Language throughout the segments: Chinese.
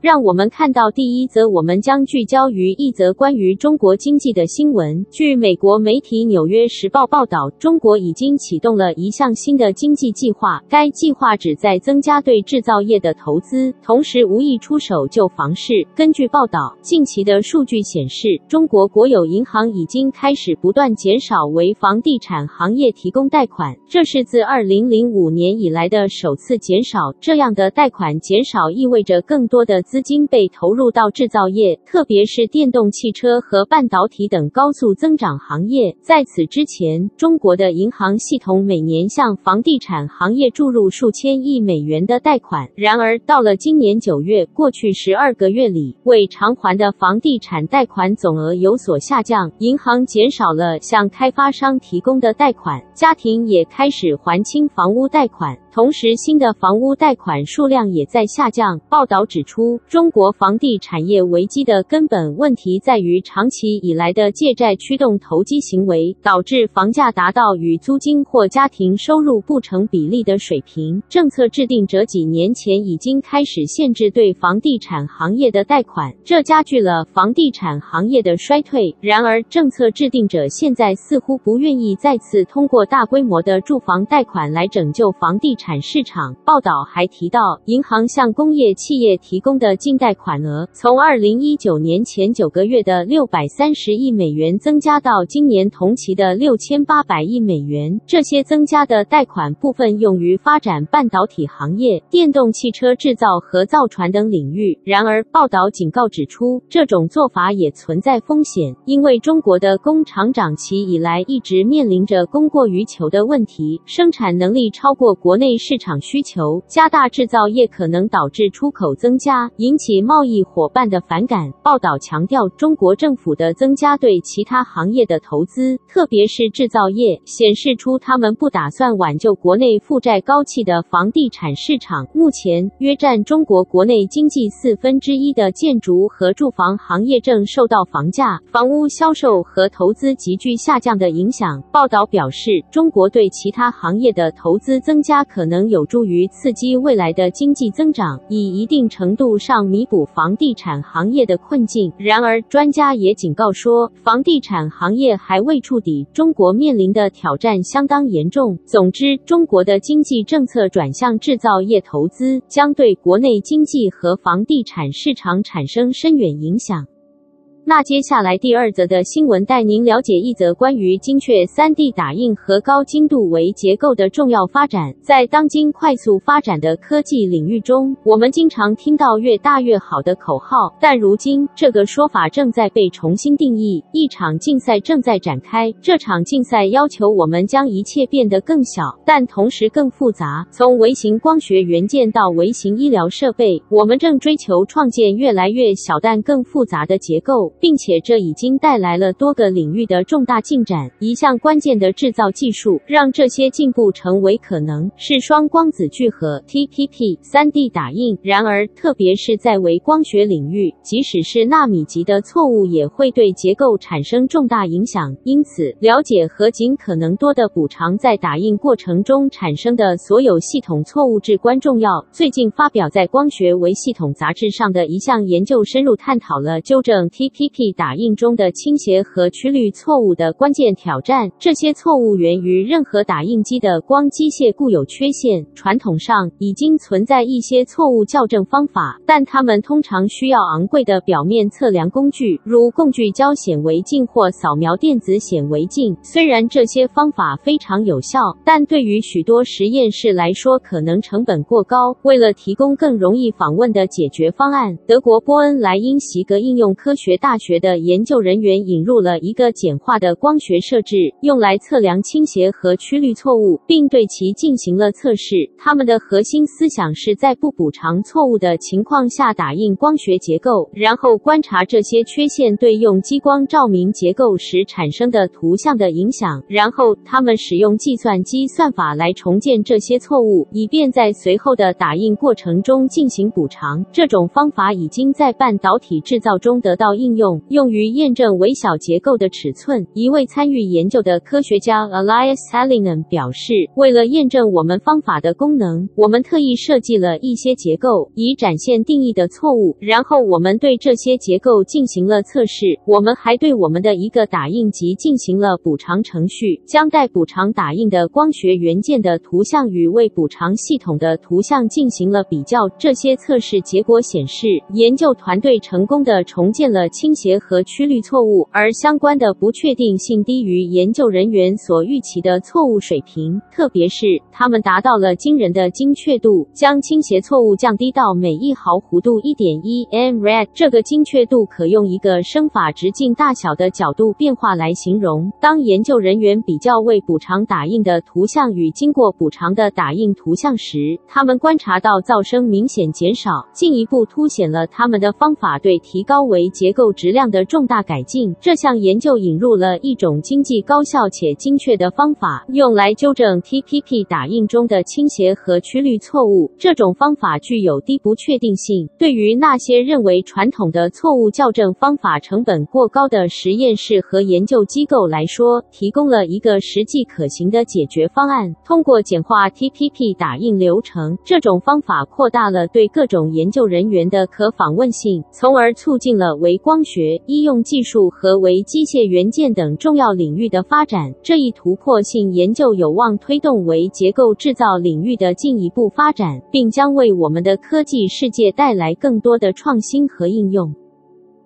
让我们看到第一则，我们将聚焦于一则关于中国经济的新闻。据美国媒体《纽约时报》报道，中国已经启动了一项新的经济计划，该计划旨在增加对制造业的投资，同时无意出手救房市。根据报道，近期的数据显示，中国国有银行已经开始不断减少为房地产行业提供贷款，这是自2005年以来的首次减少。这样的贷款减少意味着更多的资金被投入到制造业，特别是电动汽车和半导体等高速增长行业。在此之前，中国的银行系统每年向房地产行业注入数千亿美元的贷款。然而，到了今年九月，过去十二个月里，未偿还的房地产贷款总额有所下降，银行减少了向开发商提供的贷款，家庭也开始还清房屋贷款。同时，新的房屋贷款数量也在下降。报道指出，中国房地产业危机的根本问题在于长期以来的借债驱动投机行为，导致房价达到与租金或家庭收入不成比例的水平。政策制定者几年前已经开始限制对房地产行业的贷款，这加剧了房地产行业的衰退。然而，政策制定者现在似乎不愿意再次通过大规模的住房贷款来拯救房地产。产市场报道还提到，银行向工业企业提供的净贷款额从二零一九年前九个月的六百三十亿美元增加到今年同期的六千八百亿美元。这些增加的贷款部分用于发展半导体行业、电动汽车制造和造船等领域。然而，报道警告指出，这种做法也存在风险，因为中国的工厂长期以来一直面临着供过于求的问题，生产能力超过国内。市场需求加大，制造业可能导致出口增加，引起贸易伙伴的反感。报道强调，中国政府的增加对其他行业的投资，特别是制造业，显示出他们不打算挽救国内负债高企的房地产市场。目前，约占中国国内经济四分之一的建筑和住房行业正受到房价、房屋销售和投资急剧下降的影响。报道表示，中国对其他行业的投资增加可可。能有助于刺激未来的经济增长，以一定程度上弥补房地产行业的困境。然而，专家也警告说，房地产行业还未触底，中国面临的挑战相当严重。总之，中国的经济政策转向制造业投资，将对国内经济和房地产市场产生深远影响。那接下来第二则的新闻带您了解一则关于精确 3D 打印和高精度微结构的重要发展。在当今快速发展的科技领域中，我们经常听到“越大越好”的口号，但如今这个说法正在被重新定义。一场竞赛正在展开，这场竞赛要求我们将一切变得更小，但同时更复杂。从微型光学元件到微型医疗设备，我们正追求创建越来越小但更复杂的结构。并且这已经带来了多个领域的重大进展。一项关键的制造技术让这些进步成为可能，是双光子聚合 （TPP） 3D 打印。然而，特别是在微光学领域，即使是纳米级的错误也会对结构产生重大影响。因此，了解和尽可能多的补偿在打印过程中产生的所有系统错误至关重要。最近发表在《光学微系统》杂志上的一项研究深入探讨了纠正 TPP。P 打印中的倾斜和曲率错误的关键挑战，这些错误源于任何打印机的光机械固有缺陷。传统上已经存在一些错误校正方法，但它们通常需要昂贵的表面测量工具，如共聚焦显微镜或扫描电子显微镜。虽然这些方法非常有效，但对于许多实验室来说可能成本过高。为了提供更容易访问的解决方案，德国波恩莱因席格应用科学大学的研究人员引入了一个简化的光学设置，用来测量倾斜和曲率错误，并对其进行了测试。他们的核心思想是在不补偿错误的情况下打印光学结构，然后观察这些缺陷对用激光照明结构时产生的图像的影响，然后他们使用计算机算法来重建这些错误，以便在随后的打印过程中进行补偿。这种方法已经在半导体制造中得到应用，用于验证微小结构的尺寸。一位参与研究的科学家 Elias Saarinen 表示：“为了验证我们方法的功能，我们特意设计了一些结构，以展现定义的错误。然后我们对这些结构进行了测试。我们还对我们的一个打印机进行了补偿程序，将待补偿打印的光学元件的图像与未补偿系统的图像进行了比较。这些测试结果显示，研究团队成功地重建了清斜和曲率错误，而相关的不确定性低于研究人员所预期的错误水平，特别是他们达到了惊人的精确度，将倾斜错误降低到每一毫弧度一点一 mRad。这个精确度可用一个声法直径大小的角度变化来形容。当研究人员比较未补偿打印的图像与经过补偿的打印图像时，他们观察到噪声明显减少，进一步凸显了他们的方法对提高微结构值质量的重大改进。这项研究引入了一种经济高效且精确的方法，用来纠正 TPP 打印中的倾斜和曲率错误。这种方法具有低不确定性，对于那些认为传统的错误校正方法成本过高的实验室和研究机构来说，提供了一个实际可行的解决方案。通过简化 TPP 打印流程，这种方法扩大了对各种研究人员的可访问性，从而促进了微光学、医用技术和为机械元件等重要领域的发展。这一突破性研究有望推动为结构制造领域的进一步发展，并将为我们的科技世界带来更多的创新和应用。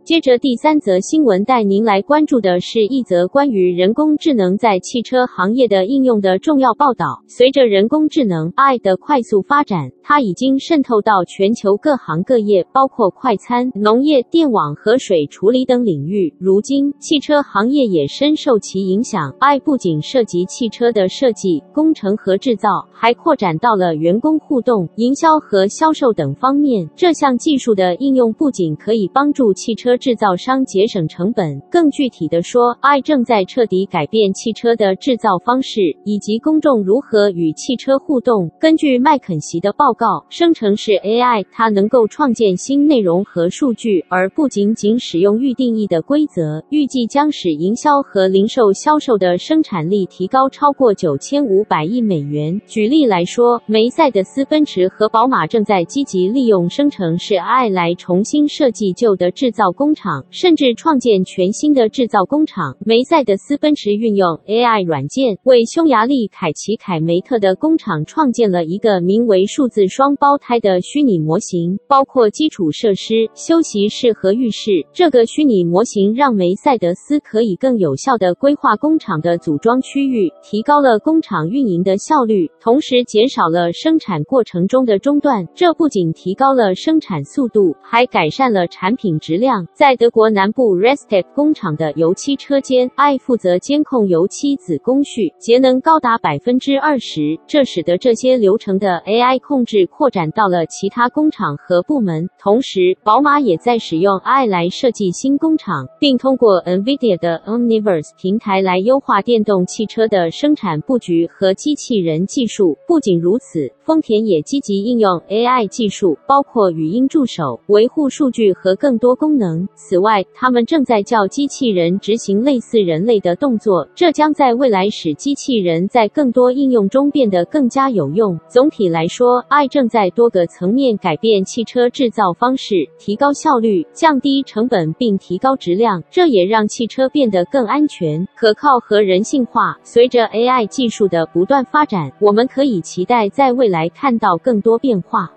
接着第三则新闻带您来关注的是一则关于人工智能在汽车行业的应用的重要报道。随着人工智能 i 的快速发展，它已经渗透到全球各行各业，包括快餐、农业、电网和水处理等领域。如今，汽车行业也深受其影响。i 不仅涉及汽车的设计、工程和制造，还扩展到了员工互动、营销和销售等方面。这项技术的应用不仅可以帮助汽车制造商节省成本，更具体的说，i 正在彻底改变汽车的制造方式，以及公众如何与汽车互动。根据麦肯锡的报告，生成式 AI 它能够创建新内容和数据，而不仅仅使用预定义的规则。预计将使营销和零售销售的生产力提高超过九千五百亿美元。举例来说，梅赛德斯奔驰和宝马正在积极利用生成式 AI 来重新设计旧的制造工厂，甚至创建全新的制造工厂。梅赛德斯奔驰运用 AI 软件，为匈牙利凯奇凯梅特的工厂创建了一个名为“数字双胞胎”的虚拟模型，包括基础设施、休息室和浴室。这个虚拟模型让梅赛德斯可以更有效地规划工厂的组装区域，提高了工厂运营的效率，同时减少了生产过程中的中断。这不仅提高了生产速度，还改善了产品质量。在德国南部 Restec 工厂的油漆车间，I 负责监控油漆子工序，节能高达百分之二十。这使得这些流程的 AI 控制扩展到了其他工厂和部门。同时，宝马也在使用 I 来设计新工厂，并通过 NVIDIA 的 Omniverse 平台来优化电动汽车的生产布局和机器人技术。不仅如此，丰田也积极应用 AI 技术，包括语音助手、维护数据和更多功能。此外，他们正在教机器人执行类似人类的动作，这将在未来使机器人在更多应用中变得更加有用。总体来说，AI 正在多个层面改变汽车制造方式，提高效率、降低成本并提高质量。这也让汽车变得更安全、可靠和人性化。随着 AI 技术的不断发展，我们可以期待在未来看到更多变化。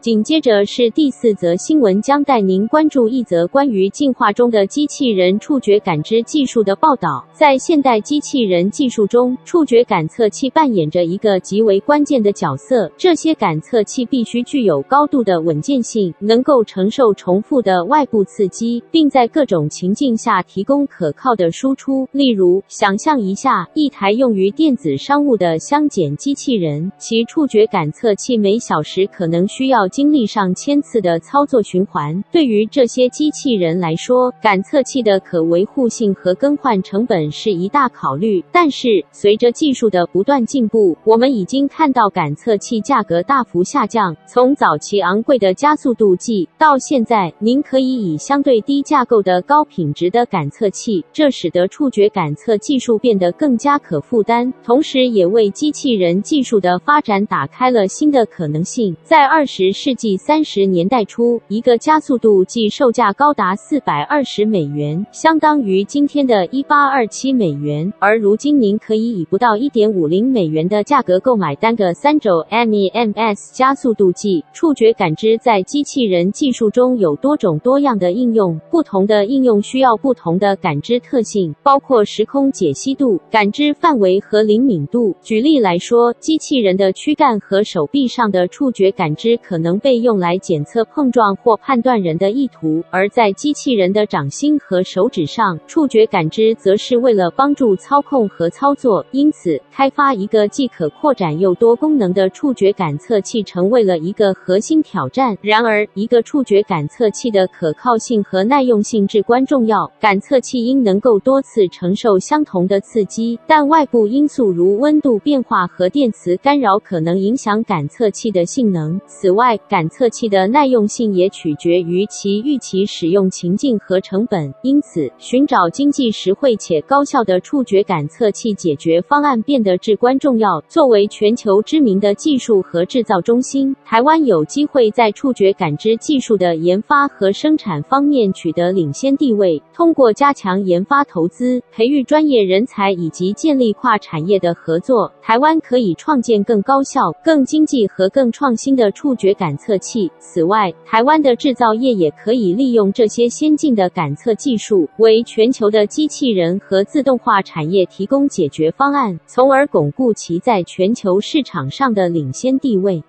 紧接着是第四则新闻，将带您关注一则关于进化中的机器人触觉感知技术的报道。在现代机器人技术中，触觉感测器扮演着一个极为关键的角色。这些感测器必须具有高度的稳健性，能够承受重复的外部刺激，并在各种情境下提供可靠的输出。例如，想象一下一台用于电子商务的相减机器人，其触觉感测器每小时可能需要经历上千次的操作循环，对于这些机器人来说，感测器的可维护性和更换成本是一大考虑。但是，随着技术的不断进步，我们已经看到感测器价格大幅下降。从早期昂贵的加速度计，到现在您可以以相对低价购得高品质的感测器，这使得触觉感测技术变得更加可负担，同时也为机器人技术的发展打开了新的可能性。在二十世纪三十年代初，一个加速度计售价高达四百二十美元，相当于今天的一八二七美元。而如今，您可以以不到一点五零美元的价格购买单个三轴 MEMS 加速度计。触觉感知在机器人技术中有多种多样的应用，不同的应用需要不同的感知特性，包括时空解析度、感知范围和灵敏度。举例来说，机器人的躯干和手臂上的触觉感知可能能被用来检测碰撞或判断人的意图，而在机器人的掌心和手指上，触觉感知则是为了帮助操控和操作。因此，开发一个既可扩展又多功能的触觉感测器成为了一个核心挑战。然而，一个触觉感测器的可靠性和耐用性至关重要。感测器应能够多次承受相同的刺激，但外部因素如温度变化和电磁干扰可能影响感测器的性能。此外，感测器的耐用性也取决于其预期使用情境和成本。因此，寻找经济实惠且高效的触觉感测器解决方案变得至关重要。作为全球知名的技术和制造中心，台湾有机会在触觉感知技术的研发和生产方面取得领先地位。通过加强研发投资、培育专业人才以及建立跨产业的合作，台湾可以创建更高效、更经济和更创新的触觉感感测器。此外，台湾的制造业也可以利用这些先进的感测技术，为全球的机器人和自动化产业提供解决方案，从而巩固其在全球市场上的领先地位。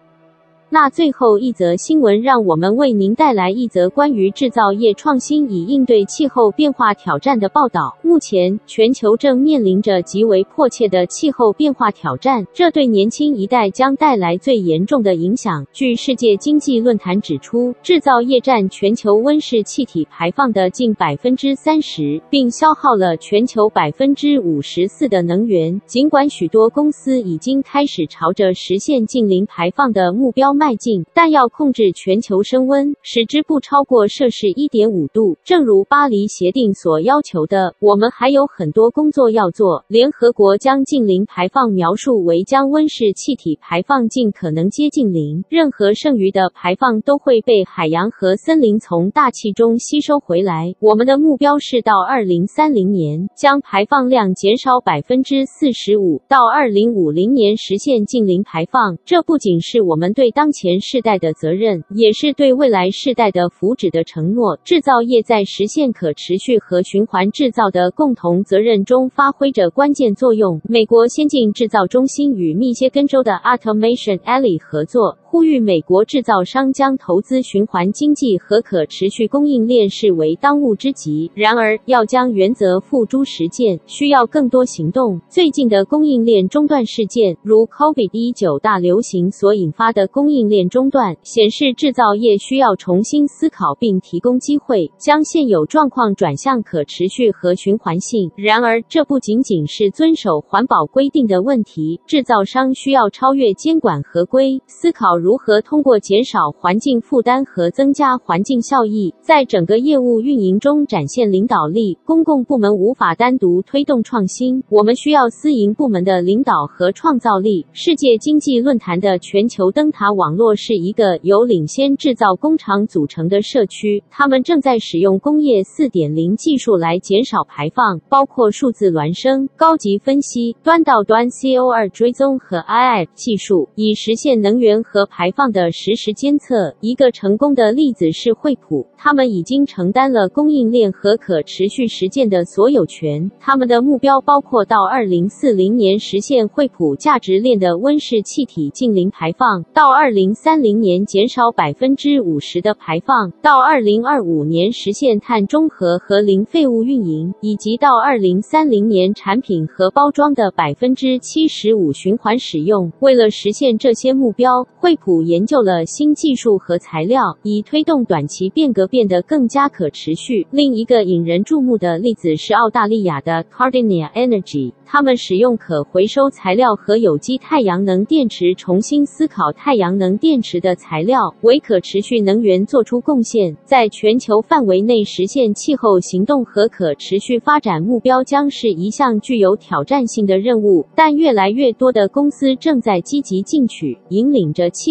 那最后一则新闻，让我们为您带来一则关于制造业创新以应对气候变化挑战的报道。目前，全球正面临着极为迫切的气候变化挑战，这对年轻一代将带来最严重的影响。据世界经济论坛指出，制造业占全球温室气体排放的近百分之三十，并消耗了全球百分之五十四的能源。尽管许多公司已经开始朝着实现净零排放的目标迈进，但要控制全球升温，使之不超过摄氏一点五度，正如巴黎协定所要求的，我们还有很多工作要做。联合国将近零排放描述为将温室气体排放尽可能接近零，任何剩余的排放都会被海洋和森林从大气中吸收回来。我们的目标是到二零三零年将排放量减少百分之四十五，到二零五零年实现近零排放。这不仅是我们对当前世代的责任，也是对未来世代的福祉的承诺。制造业在实现可持续和循环制造的共同责任中发挥着关键作用。美国先进制造中心与密歇根州的 Automation Alley 合作。呼吁美国制造商将投资循环经济和可持续供应链视为当务之急。然而，要将原则付诸实践，需要更多行动。最近的供应链中断事件，如 COVID-19 大流行所引发的供应链中断，显示制造业需要重新思考并提供机会，将现有状况转向可持续和循环性。然而，这不仅仅是遵守环保规定的问题，制造商需要超越监管合规，思考。如何通过减少环境负担和增加环境效益，在整个业务运营中展现领导力？公共部门无法单独推动创新，我们需要私营部门的领导和创造力。世界经济论坛的全球灯塔网络是一个由领先制造工厂组成的社区，他们正在使用工业四点零技术来减少排放，包括数字孪生、高级分析、端到端 CO2 追踪和 i i 技术，以实现能源和排放的实时监测。一个成功的例子是惠普，他们已经承担了供应链和可持续实践的所有权。他们的目标包括到二零四零年实现惠普价值链的温室气体净零排放，到二零三零年减少百分之五十的排放，到二零二五年实现碳中和和零废物运营，以及到二零三零年产品和包装的百分之七十五循环使用。为了实现这些目标，惠普研究了新技术和材料，以推动短期变革变得更加可持续。另一个引人注目的例子是澳大利亚的 Cardinia Energy，他们使用可回收材料和有机太阳能电池，重新思考太阳能电池的材料，为可持续能源做出贡献。在全球范围内实现气候行动和可持续发展目标将是一项具有挑战性的任务，但越来越多的公司正在积极进取，引领着气